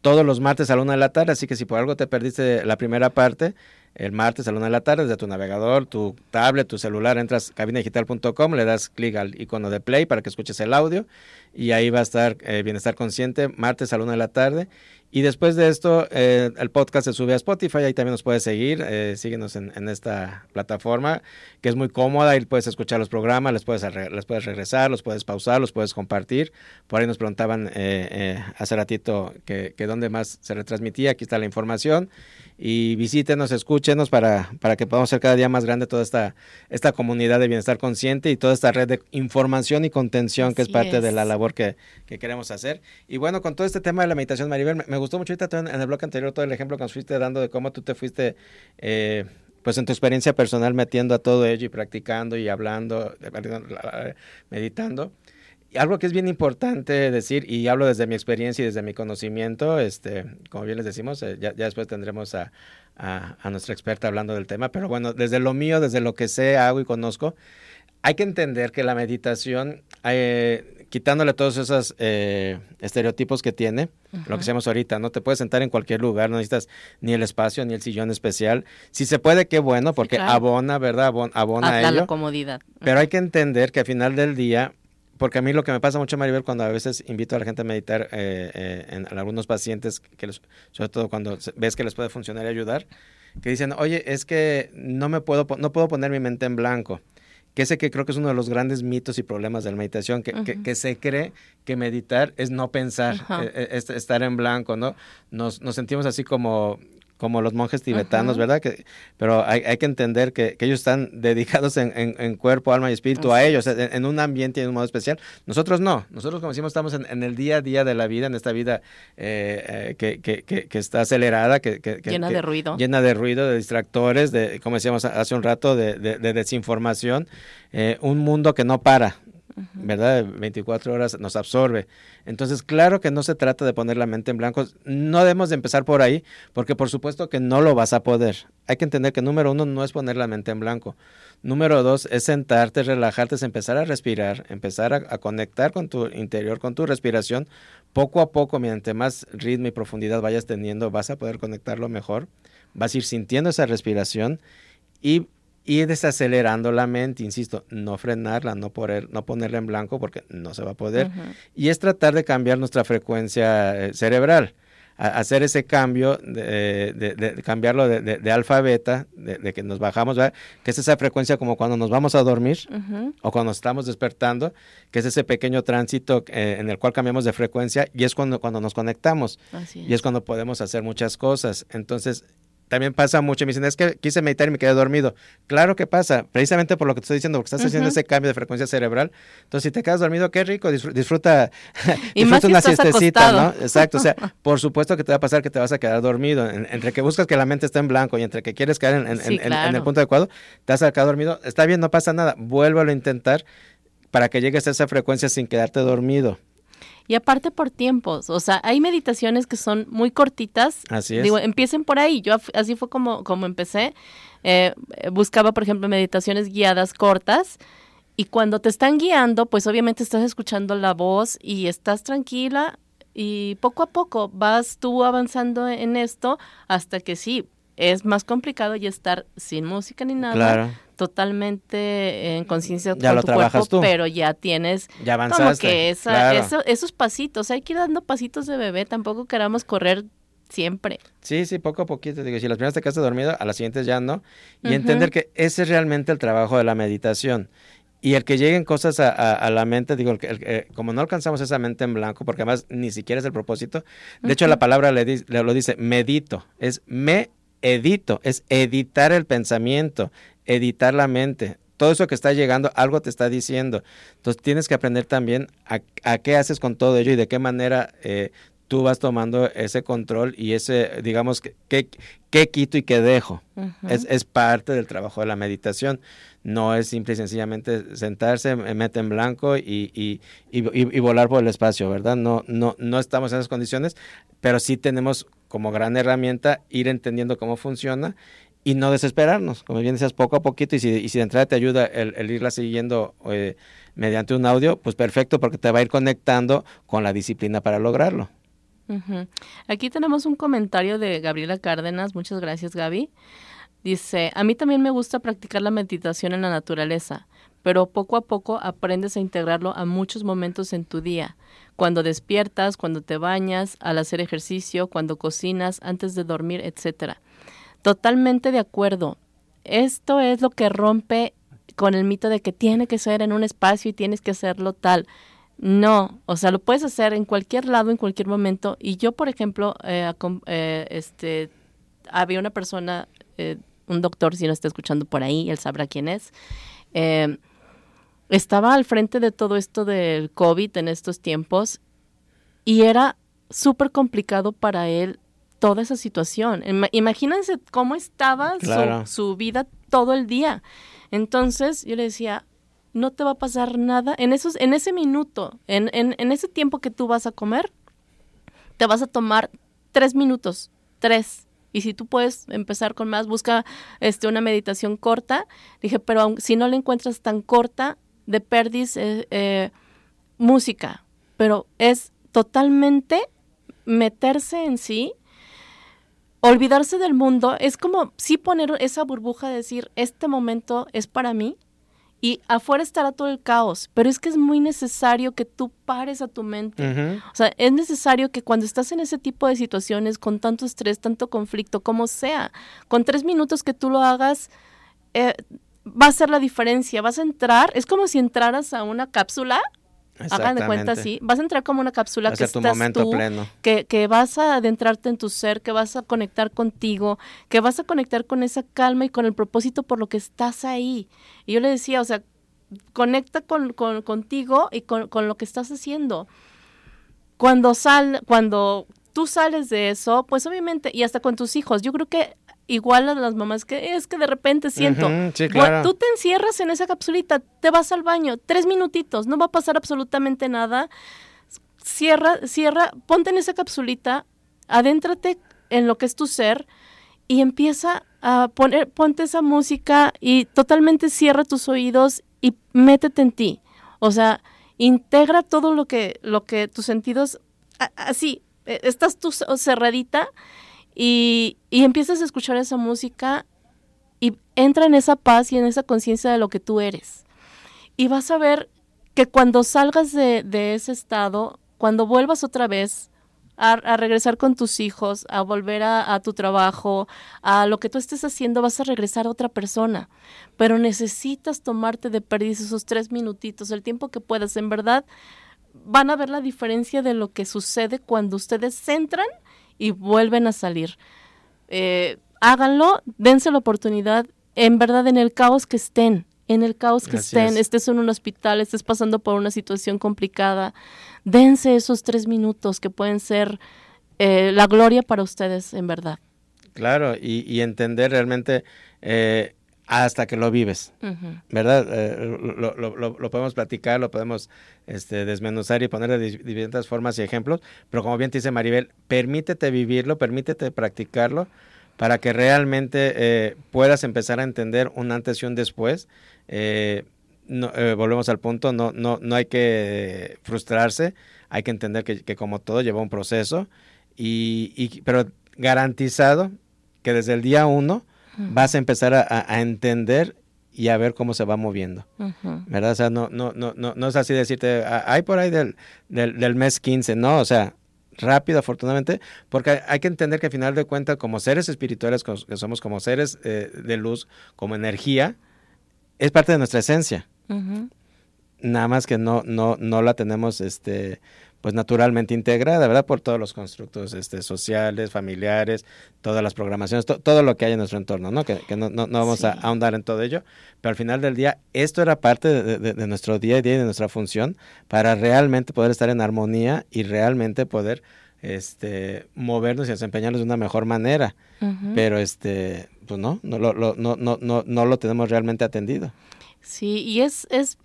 todos los martes a la una de la tarde, así que si por algo te perdiste la primera parte, el martes a la una de la tarde, desde tu navegador, tu tablet, tu celular, entras a cabinadigital.com, le das clic al icono de play para que escuches el audio y ahí va a estar eh, Bienestar Consciente, martes a la una de la tarde. Y después de esto, eh, el podcast se sube a Spotify, ahí también nos puedes seguir, eh, síguenos en, esta plataforma, que es muy cómoda, ahí puedes escuchar los programas, les puedes, les puedes regresar, los puedes pausar, los puedes compartir. Por ahí nos preguntaban hace ratito que, que dónde más se retransmitía, aquí está la información y visítenos, escúchenos para, para que podamos ser cada día más grande toda esta, esta comunidad de bienestar consciente y toda esta red de información y contención que es parte de la labor que, queremos hacer. Y bueno, con todo este tema de la meditación, Maribel, me, gustó mucho ahorita en, el bloque anterior todo el ejemplo que nos fuiste dando de cómo tú te fuiste... Eh, pues en tu experiencia personal metiendo a todo ello y practicando y hablando, meditando. Algo que es bien importante decir, y hablo desde mi experiencia y desde mi conocimiento, este, como bien les decimos, eh, ya, después tendremos a, nuestra experta hablando del tema, pero bueno, desde lo mío, desde lo que sé, hago y conozco, hay que entender que la meditación, eh, quitándole todos esos eh, estereotipos que tiene, lo que hacemos ahorita, no te puedes sentar en cualquier lugar, no necesitas ni el espacio ni el sillón especial. Si se puede, qué bueno, porque abona, ¿verdad? Abona, a, ello. la comodidad. Pero hay que entender que al final del día porque a mí lo que me pasa mucho, Maribel, cuando a veces invito a la gente a meditar eh, eh, en, algunos pacientes, que sobre todo cuando ves que les puede funcionar y ayudar, que dicen, oye, es que no me puedo, no puedo poner mi mente en blanco. Que ese que creo que es uno de los grandes mitos y problemas de la meditación, que, que, se cree que meditar es no pensar, eh, es, estar en blanco, ¿no? Nos, nos sentimos así como como los monjes tibetanos, ¿verdad? Que, pero hay, hay que entender que, que, ellos están dedicados en, en, cuerpo, alma y espíritu a ellos, en, un ambiente y en un modo especial. Nosotros no, nosotros como decimos estamos en, el día a día de la vida, en esta vida eh, eh, que, que, está acelerada, que, llena de ruido. Llena de ruido, de distractores, de, como decíamos hace un rato, de, de, desinformación, eh, un mundo que no para, ¿verdad? 24 horas nos absorbe. Entonces, claro que no se trata de poner la mente en blanco. No debemos de empezar por ahí, porque por supuesto que no lo vas a poder. Hay que entender que número uno no es poner la mente en blanco. Número dos es sentarte, relajarte, es empezar a respirar, empezar a, a conectar con tu interior, con tu respiración. Poco a poco, mediante más ritmo y profundidad vayas teniendo, vas a poder conectarlo mejor. Vas a ir sintiendo esa respiración y ir desacelerando la mente, insisto, no frenarla, no, poner, no ponerla en blanco porque no se va a poder. Y es tratar de cambiar nuestra frecuencia eh, cerebral, hacer ese cambio, de, de, cambiarlo de, alfa a beta, de, que nos bajamos, que es esa frecuencia como cuando nos vamos a dormir o cuando estamos despertando, que es ese pequeño tránsito eh, en el cual cambiamos de frecuencia y es cuando, cuando nos conectamos y es cuando podemos hacer muchas cosas. Entonces, también pasa mucho. Me dicen, es que quise meditar y me quedé dormido. Claro que pasa, precisamente por lo que te estoy diciendo, porque estás haciendo ese cambio de frecuencia cerebral. Entonces, si te quedas dormido, qué rico, disfruta, disfruta una siestecita, ¿no? Exacto, o sea, por supuesto que te va a pasar que te vas a quedar dormido. entre que buscas que la mente esté en blanco y entre que quieres caer en, en, el punto adecuado, te vas a quedar dormido. Está bien, no pasa nada, vuélvelo a intentar para que llegues a esa frecuencia sin quedarte dormido. Y aparte por tiempos, o sea, hay meditaciones que son muy cortitas. Así es. Digo, empiecen por ahí. Yo así fue como, como empecé. Eh, buscaba, por ejemplo, meditaciones guiadas cortas. Y cuando te están guiando, pues obviamente estás escuchando la voz y estás tranquila y poco a poco vas tú avanzando en esto hasta que sí, es más complicado y estar sin música ni nada. Totalmente en conciencia con tu cuerpo, pero ya tienes ya como que esa, esos pasitos, hay que ir dando pasitos de bebé, tampoco queramos correr siempre. Sí, sí, poco a poquito. Digo, si las primeras te quedas dormido, a las siguientes ya no. Y entender que ese es realmente el trabajo de la meditación. Y el que lleguen cosas a, la mente, digo, el, como no alcanzamos esa mente en blanco, porque además ni siquiera es el propósito, de hecho la palabra le, le, lo dice, medito, es me edito, es editar el pensamiento, editar la mente. todo eso que está llegando, algo te está diciendo. Entonces tienes que aprender también a, qué haces con todo ello y de qué manera eh, tú vas tomando ese control y ese, digamos, qué, qué quito y qué dejo. es, es, parte del trabajo de la meditación. No es simple y sencillamente sentarse, mete en blanco y, y, y, volar por el espacio, ¿verdad? No, no, no estamos en esas condiciones, pero sí tenemos como gran herramienta ir entendiendo cómo funciona y no desesperarnos, como bien decías, poco a poquito, y si, y si de entrada te ayuda el, irla siguiendo eh, mediante un audio, pues perfecto, porque te va a ir conectando con la disciplina para lograrlo. Aquí tenemos un comentario de Gabriela Cárdenas, muchas gracias Gaby. Dice, a mí también me gusta practicar la meditación en la naturaleza, pero poco a poco aprendes a integrarlo a muchos momentos en tu día, cuando despiertas, cuando te bañas, al hacer ejercicio, cuando cocinas, antes de dormir, etcétera. Totalmente de acuerdo. Esto es lo que rompe con el mito de que tiene que ser en un espacio y tienes que hacerlo tal. No, o sea, lo puedes hacer en cualquier lado, en cualquier momento. Y yo, por ejemplo, eh, eh, este, había una persona, eh, un doctor, si no está escuchando por ahí, él sabrá quién es. estaba al frente de todo esto del COVID en estos tiempos y era súper complicado para él toda esa situación. Imagínense cómo estaba su, vida todo el día. Entonces yo le decía, no te va a pasar nada. En, esos, en ese minuto, en, en, ese tiempo que tú vas a comer, te vas a tomar tres minutos, tres. Y si tú puedes empezar con más, busca este, una meditación corta. Dije, pero si no la encuentras tan corta, de perdis eh, eh, música. Pero es totalmente meterse en sí olvidarse del mundo es como sí poner esa burbuja de decir, este momento es para mí y afuera estará todo el caos, pero es que es muy necesario que tú pares a tu mente. O sea, es necesario que cuando estás en ese tipo de situaciones, con tanto estrés, tanto conflicto, como sea, con tres minutos que tú lo hagas, eh, va a ser la diferencia. Vas a entrar, es como si entraras a una cápsula Hagan de cuenta, sí. Vas a entrar como una cápsula que estás tú, Que, que vas a adentrarte en tu ser, que vas a conectar contigo, que vas a conectar con esa calma y con el propósito por lo que estás ahí. Y yo le decía, o sea, conecta con, con contigo y con, con, lo que estás haciendo. Cuando sal, cuando tú sales de eso, pues obviamente, y hasta con tus hijos, yo creo que igual a las mamás que es que de repente siento, tú te encierras en esa capsulita, te vas al baño, tres minutitos, no va a pasar absolutamente nada, cierra, cierra, ponte en esa capsulita, adéntrate en lo que es tu ser y empieza a poner, ponte esa música y totalmente cierra tus oídos y métete en ti, o sea, integra todo lo que, lo que tus sentidos, así, e, estás tú cerradita y, empiezas a escuchar esa música y entra en esa paz y en esa conciencia de lo que tú eres. Y vas a ver que cuando salgas de, ese estado, cuando vuelvas otra vez a, regresar con tus hijos, a volver a, tu trabajo, a lo que tú estés haciendo, vas a regresar a otra persona. Pero necesitas tomarte de pérdida esos tres minutitos, el tiempo que puedas. En verdad, van a ver la diferencia de lo que sucede cuando ustedes entran y vuelven a salir. Eh, háganlo, dense la oportunidad, en verdad, en el caos que estén, en el caos que estén, estés en un hospital, estés pasando por una situación complicada, dense esos tres minutos que pueden ser eh, la gloria para ustedes, en verdad. Claro, y, entender realmente eh, hasta que lo vives, ¿verdad? Eh, lo, podemos platicar, lo podemos este, desmenuzar y poner de diferentes formas y ejemplos, pero como bien te dice Maribel, permítete vivirlo, permítete practicarlo para que realmente eh, puedas empezar a entender un antes y un después. Eh, volvemos al punto, no, no, no hay que frustrarse, hay que entender que, como todo lleva un proceso, y, pero garantizado que desde el día uno, vas a empezar a, entender y a ver cómo se va moviendo. ¿Verdad? O sea, no, no, no, no, no es así decirte, hay por ahí del, del, mes 15, no, o sea, rápido, afortunadamente, porque hay que entender que al final de cuentas, como seres espirituales, que somos como seres eh, de luz, como energía, es parte de nuestra esencia. Nada más que no, no, no la tenemos este, pues naturalmente integrada, ¿verdad? Por todos los constructos este, sociales, familiares, todas las programaciones, todo lo que hay en nuestro entorno, ¿no? Que, no, no, vamos a ahondar en todo ello, pero al final del día esto era parte de, nuestro día a día y de nuestra función para realmente poder estar en armonía y realmente poder este, movernos y desempeñarnos de una mejor manera. Pero este, pues no, no, lo, no, no, no, no lo tenemos realmente atendido. Sí, y es, es,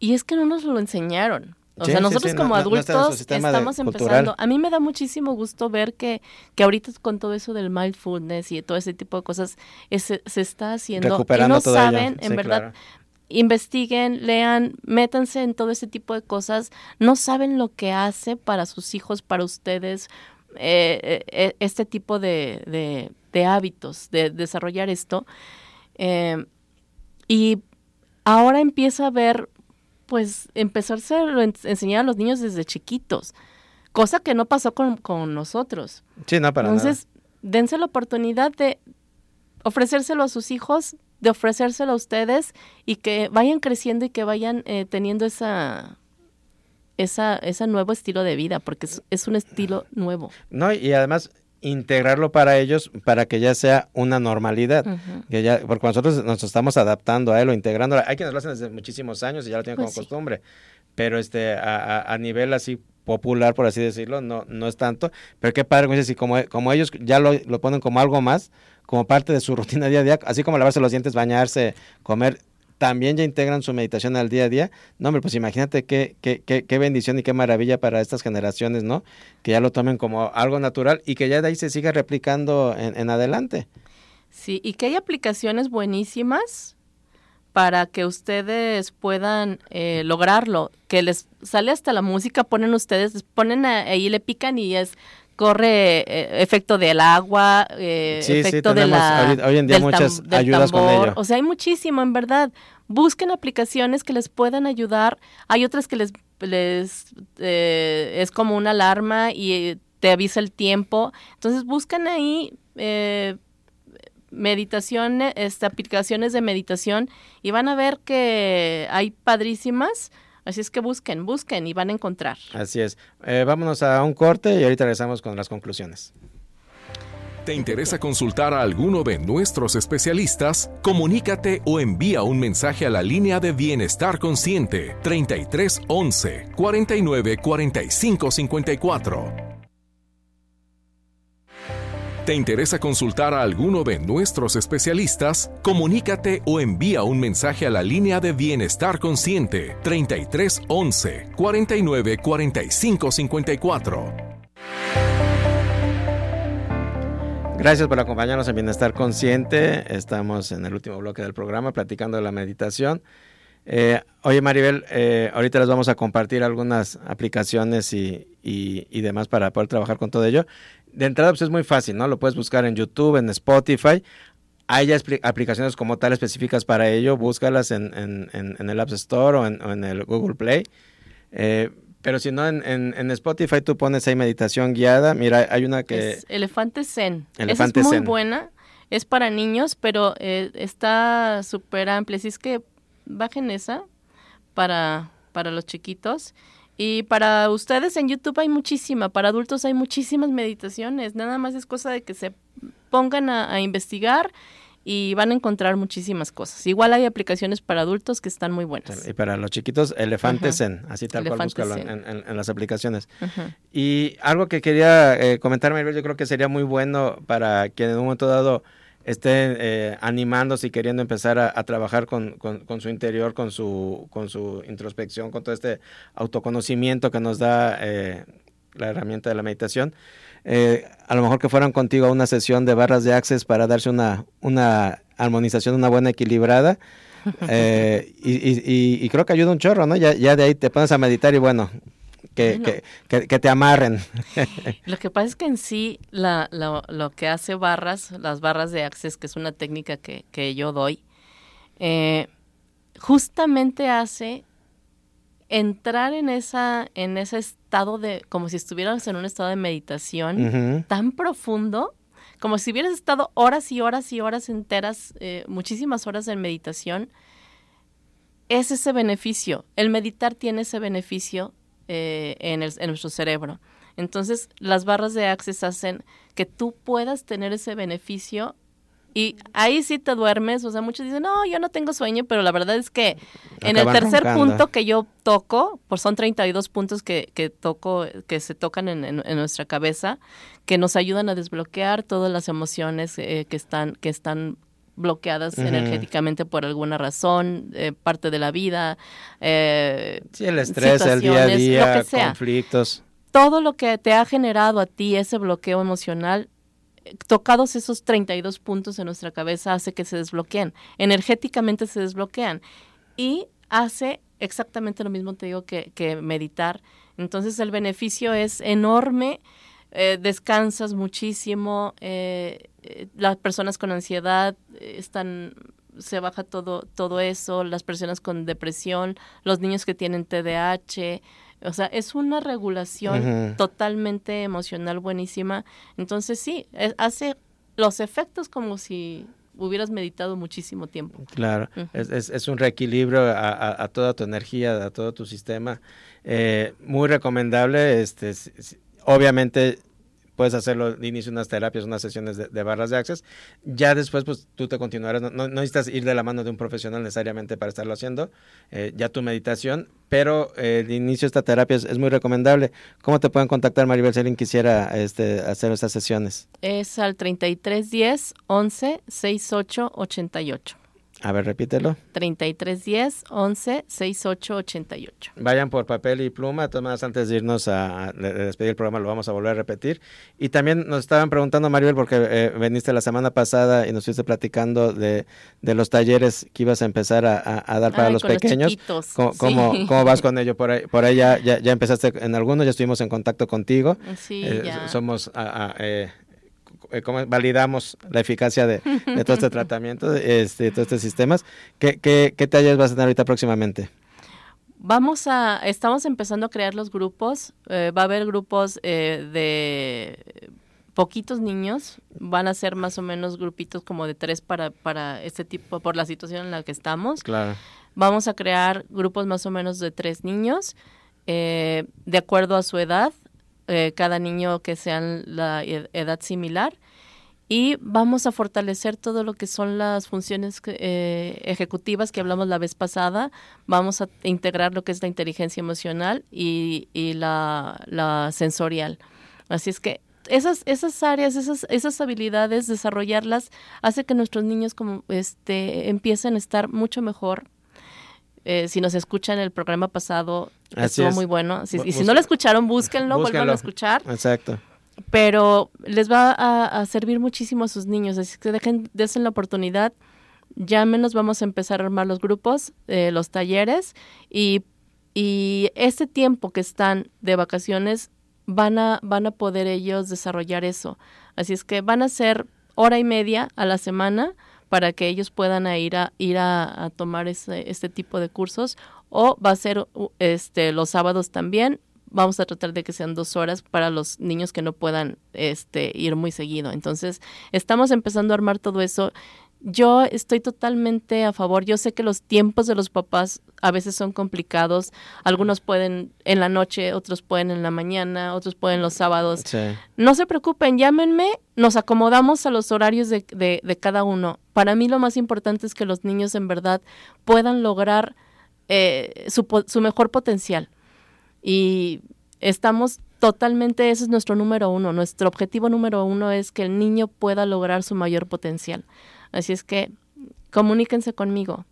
y es que no nos lo enseñaron. O sea, nosotros como adultos estamos empezando. A mí me da muchísimo gusto ver que, que ahorita con todo eso del mindfulness y todo ese tipo de cosas se está haciendo. y no saben, en verdad, investiguen, lean, métanse en todo ese tipo de cosas. No saben lo que hace para sus hijos, para ustedes, eh, eh, eh, este tipo de, de, hábitos, de desarrollar esto. y ahora empieza a ver, pues, empezarse a enseñar a los niños desde chiquitos, cosa que no pasó con, con nosotros. Sí, no, para Entonces, dense la oportunidad de ofrecérselo a sus hijos de ofrecérselo a ustedes y que vayan creciendo y que vayan eh, teniendo esa, esa, ese nuevo estilo de vida, porque es, un estilo nuevo. No, y además integrarlo para ellos para que ya sea una normalidad. que ya, porque nosotros nos estamos adaptando a él o integrando. Hay quienes lo hacen desde muchísimos años y ya lo tienen pues como costumbre. Pero este, a, a, nivel así popular, por así decirlo, no, no es tanto. Pero qué padre, si como, como ellos ya lo, lo ponen como algo más, como parte de su rutina día a día, así como lavarse los dientes, bañarse, comer, también ya integran su meditación al día a día. No, hombre, pues imagínate qué, qué, qué, qué, bendición y qué maravilla para estas generaciones, ¿no? Que ya lo tomen como algo natural y que ya de ahí se siga replicando en, adelante. Sí, y que hay aplicaciones buenísimas para que ustedes puedan eh, lograrlo, que les sale hasta la música, ponen ustedes, ponen ahí, le pican y es corre eh, efecto del agua, eh, efecto de la, hoy, en día muchas ayudas con ello. O sea, hay muchísimo, en verdad. Busquen aplicaciones que les puedan ayudar. Hay otras que les, les eh, es como una alarma y te avisa el tiempo. Entonces buscan ahí eh, meditaciones, este, aplicaciones de meditación y van a ver que hay padrísimas Así es que busquen, busquen y van a encontrar. Así es. Eh, vámonos a un corte y ahorita regresamos con las conclusiones. ¿Te interesa consultar a alguno de nuestros especialistas? Comunícate o envía un mensaje a la línea de Bienestar Consciente 33 11 49 45 54. ¿Te interesa consultar a alguno de nuestros especialistas? Comunícate o envía un mensaje a la línea de Bienestar Consciente 33 11 49 45 54. Gracias por acompañarnos en Bienestar Consciente. Estamos en el último bloque del programa platicando de la meditación. Eh, oye Maribel, eh, ahorita les vamos a compartir algunas aplicaciones y, y, demás para poder trabajar con todo ello de entrada pues es muy fácil, ¿no? Lo puedes buscar en YouTube, en Spotify. Hay ya aplicaciones como tal específicas para ello, búscalas en, en, el App Store o en, el Google Play. Eh, pero si no, en, Spotify tú pones ahí meditación guiada. Mira, hay una que... Es Elefante Zen. Elefante es muy buena. Es para niños, pero eh, está súper amplia. Así es que bajen esa para, para los chiquitos. Y para ustedes en YouTube hay muchísima, para adultos hay muchísimas meditaciones, nada más es cosa de que se pongan a, investigar y van a encontrar muchísimas cosas. Igual hay aplicaciones para adultos que están muy buenas. Y para los chiquitos, Elefantes Zen, así tal cual búscalo en, las aplicaciones. Y algo que quería eh, comentar, yo creo que sería muy bueno para quien en un momento dado esté eh, animándose y queriendo empezar a, trabajar con, su interior, con su, con su introspección, con todo este autoconocimiento que nos da eh, la herramienta de la meditación. Eh, a lo mejor que fueran contigo a una sesión de barras de access para darse una, una armonización, una buena equilibrada. y, creo que ayuda un chorro, ¿no? Ya, ya de ahí te pones a meditar y bueno, que, que, te amarren. Lo que pasa es que en sí la, lo que hace barras, las barras de Access, que es una técnica que, que yo doy, eh, justamente hace entrar en esa en ese estado de como si estuvieras en un estado de meditación tan profundo como si hubieras estado horas y horas y horas enteras eh, muchísimas horas en meditación es ese beneficio. El meditar tiene ese beneficio eh, en, el, en nuestro cerebro. Entonces, las barras de Access hacen que tú puedas tener ese beneficio y ahí sí te duermes, o sea, muchos dicen, no, yo no tengo sueño, pero la verdad es que en el tercer punto que yo toco, pues son 32 puntos que, que toco, que se tocan en, en, nuestra cabeza, que nos ayudan a desbloquear todas las emociones eh, que están, que están bloqueadas energéticamente por alguna razón, eh, parte de la vida. Eh, sí, el estrés, el día a día, conflictos. Todo lo que te ha generado a ti ese bloqueo emocional tocados esos 32 puntos en nuestra cabeza hace que se desbloqueen, energéticamente se desbloquean y hace exactamente lo mismo, te digo, que, meditar. Entonces el beneficio es enorme, eh, descansas muchísimo, eh, eh, las personas con ansiedad están se baja todo todo eso, las personas con depresión, los niños que tienen TDAH, o sea, es una regulación totalmente emocional buenísima. Entonces sí, hace los efectos como si hubieras meditado muchísimo tiempo. Claro, es, es, un reequilibrio a, a, toda tu energía, a todo tu sistema. Eh, muy recomendable. Este, obviamente puedes hacerlo de inicio unas terapias, unas sesiones de, barras de access. Ya después, pues tú te continuarás. No, necesitas ir de la mano de un profesional necesariamente para estarlo haciendo. Eh, ya tu meditación, pero eh, el inicio de esta terapia es, muy recomendable. ¿Cómo te pueden contactar, Maribel, si alguien quisiera este, hacer estas sesiones? Es al 3310 11 68 88. A ver, repítelo. 3310 11 6888. Vayan por papel y pluma. Tomás, antes de irnos a, despedir el programa, lo vamos a volver a repetir. Y también nos estaban preguntando, Maribel, porque eh, viniste la semana pasada y nos estuviste platicando de, los talleres que ibas a empezar a, dar para los pequeños. ¿Cómo, ¿cómo, vas con ello? Por ahí, por ahí ya, ya, empezaste en algunos, ya estuvimos en contacto contigo. Sí, eh, ya. Somos eh, eh, cómo validamos la eficacia de, todo este tratamiento, de, este, todos estos sistemas. ¿Qué, qué, qué talleres vas a tener ahorita próximamente? Vamos a, estamos empezando a crear los grupos. Eh, va a haber grupos eh, de poquitos niños. Van a ser más o menos grupitos como de tres para, para este tipo, por la situación en la que estamos. Claro. Vamos a crear grupos más o menos de tres niños, de acuerdo a su edad. Eh, cada niño que sean la edad similar y vamos a fortalecer todo lo que son las funciones eh, ejecutivas que hablamos la vez pasada. Vamos a integrar lo que es la inteligencia emocional y, la, sensorial. Así es que esas, esas áreas, esas, esas habilidades, desarrollarlas, hace que nuestros niños como este empiecen a estar mucho mejor eh, si nos escuchan el programa pasado, estuvo muy bueno. y si no lo escucharon, búsquenlo, vuelvan a escuchar. Exacto. Pero les va a, servir muchísimo a sus niños, así que dejen, desen la oportunidad. Ya menos vamos a empezar a armar los grupos, eh, los talleres y, y este tiempo que están de vacaciones van a, van a poder ellos desarrollar eso. Así es que van a ser hora y media a la semana para que ellos puedan ir a ir a, tomar este tipo de cursos o va a ser este los sábados también. Vamos a tratar de que sean dos horas para los niños que no puedan este ir muy seguido. Entonces estamos empezando a armar todo eso yo estoy totalmente a favor. Yo sé que los tiempos de los papás a veces son complicados. Algunos pueden en la noche, otros pueden en la mañana, otros pueden los sábados. No se preocupen, llámenme, nos acomodamos a los horarios de, de, cada uno. Para mí lo más importante es que los niños en verdad puedan lograr eh, su, su mejor potencial. Y estamos totalmente, ese es nuestro número uno. Nuestro objetivo número uno es que el niño pueda lograr su mayor potencial. Así es que comuníquense conmigo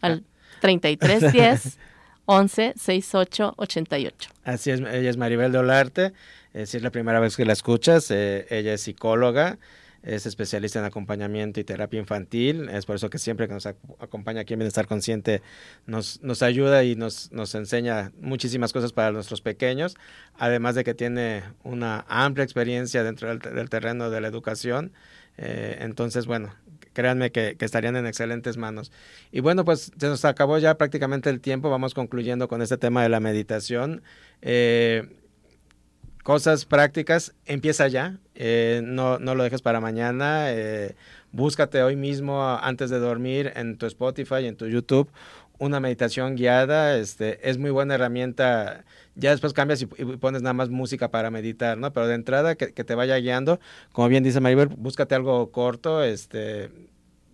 al 3310 11 68 88. Así es, ella es Maribel de Olarte. Eh, si es la primera vez que la escuchas, eh, ella es psicóloga, es especialista en acompañamiento y terapia infantil. Es por eso que siempre que nos acompaña aquí en Bienestar Consciente nos, nos ayuda y nos, nos enseña muchísimas cosas para nuestros pequeños, además de que tiene una amplia experiencia dentro del, del terreno de la educación. Eh, entonces, bueno, créanme que, estarían en excelentes manos. Y bueno, pues se nos acabó ya prácticamente el tiempo, vamos concluyendo con este tema de la meditación. Eh, cosas prácticas, empieza ya, eh, no, no, lo dejes para mañana, búscate hoy mismo antes de dormir en tu Spotify, en tu YouTube, una meditación guiada, este, es muy buena herramienta. Ya después cambias y, pones nada más música para meditar, ¿no? Pero de entrada que, te vaya guiando, como bien dice Maribel, búscate algo corto, este,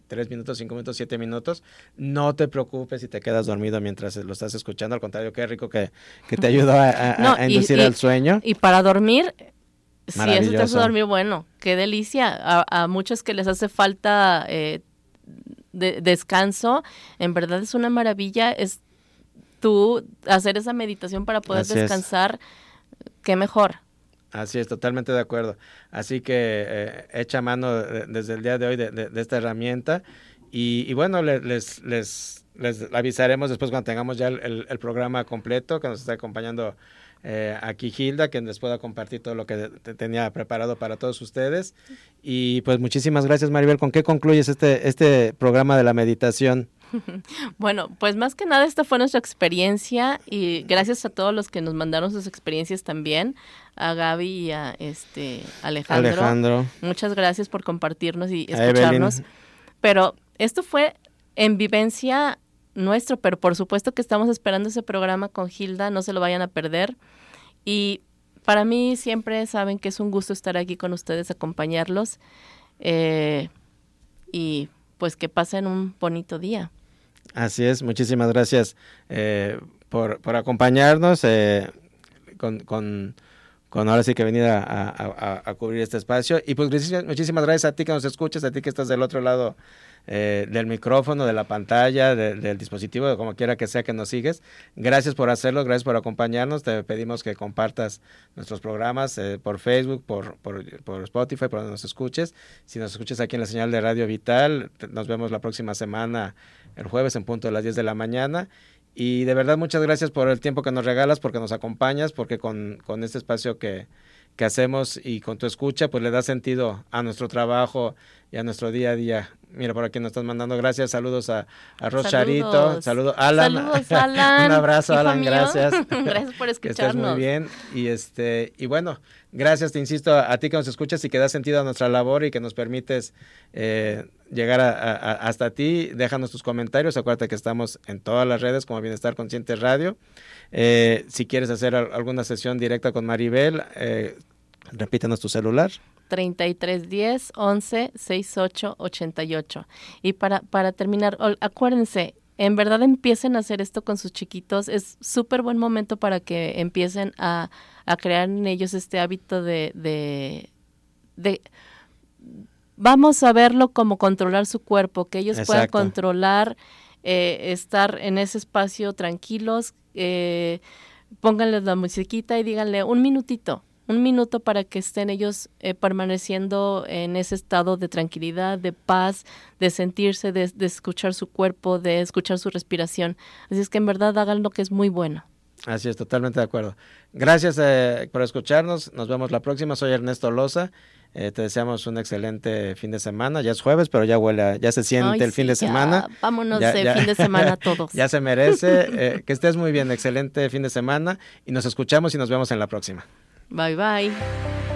tres minutos, cinco minutos, siete minutos. No te preocupes si te quedas dormido mientras lo estás escuchando. Al contrario, qué rico que, te ayuda a, inducir el sueño. Y para dormir, si eso te hace dormir, bueno, qué delicia. A, muchos que les hace falta eh, de, descanso, en verdad es una maravilla. Es tú hacer esa meditación para poder descansar, qué mejor. Así es, totalmente de acuerdo. Así que eh, echa mano desde el día de hoy de, esta herramienta y, bueno, les, les, les, avisaremos después cuando tengamos ya el, programa completo que nos está acompañando eh, aquí Hilda, que les pueda compartir todo lo que tenía preparado para todos ustedes. Y pues muchísimas gracias Maribel. ¿Con qué concluyes este, este programa de la meditación? Bueno, pues más que nada esta fue nuestra experiencia y gracias a todos los que nos mandaron sus experiencias también, a Gaby y a este Alejandro. Muchas gracias por compartirnos y escucharnos. Pero esto fue en vivencia nuestro, pero por supuesto que estamos esperando ese programa con Hilda, no se lo vayan a perder. Y para mí siempre saben que es un gusto estar aquí con ustedes, acompañarlos. Eh, y pues que pasen un bonito día. Así es, muchísimas gracias eh, por, acompañarnos eh, con, con, ahora sí que venir a, cubrir este espacio. Y pues muchísimas gracias a ti que nos escuchas, a ti que estás del otro lado eh, del micrófono, de la pantalla, del dispositivo, de como quiera que sea que nos sigues. Gracias por hacerlo, gracias por acompañarnos. Te pedimos que compartas nuestros programas por Facebook, por, por, por, Spotify, por donde nos escuches. Si nos escuchas aquí en la señal de Radio Vital, nos vemos la próxima semana el jueves en punto de las 10 de la mañana. Y de verdad muchas gracias por el tiempo que nos regalas, porque nos acompañas, porque con, con este espacio que, que hacemos y con tu escucha, pues le da sentido a nuestro trabajo y a nuestro día a día. Mira, por aquí nos están mandando gracias, saludos a, a Rosarito, saludos Alan. Saludos, Alan. Un abrazo, Alan, gracias. gracias por escucharnos. Que estés muy bien. Y este, y bueno, gracias, te insisto, a, ti que nos escuchas y que da sentido a nuestra labor y que nos permites eh, llegar hasta ti. Déjanos tus comentarios. Acuérdate que estamos en todas las redes como Bienestar Consciente Radio. Eh, si quieres hacer alguna sesión directa con Maribel, eh, repítanos tu celular. 3310 11 68 88. Y para, para terminar, acuérdense, en verdad empiecen a hacer esto con sus chiquitos. Es súper buen momento para que empiecen a, a, crear en ellos este hábito de, de, de, Vamos a verlo como controlar su cuerpo, que ellos puedan controlar, eh, estar en ese espacio tranquilos. Eh, pónganles la musiquita y díganle un minutito, un minuto para que estén ellos eh, permaneciendo en ese estado de tranquilidad, de paz, de sentirse, de, escuchar su cuerpo, de escuchar su respiración. Así es que en verdad hagan lo que es muy bueno. Así es, totalmente de acuerdo. Gracias eh, por escucharnos. Nos vemos la próxima. Soy Ernesto Loza. Eh, te deseamos un excelente fin de semana. Ya es jueves, pero ya huele, ya se siente el fin de semana. Vámonos de fin de semana todos. ya se merece. que estés muy bien. Excelente fin de semana. Y nos escuchamos y nos vemos en la próxima. Bye bye.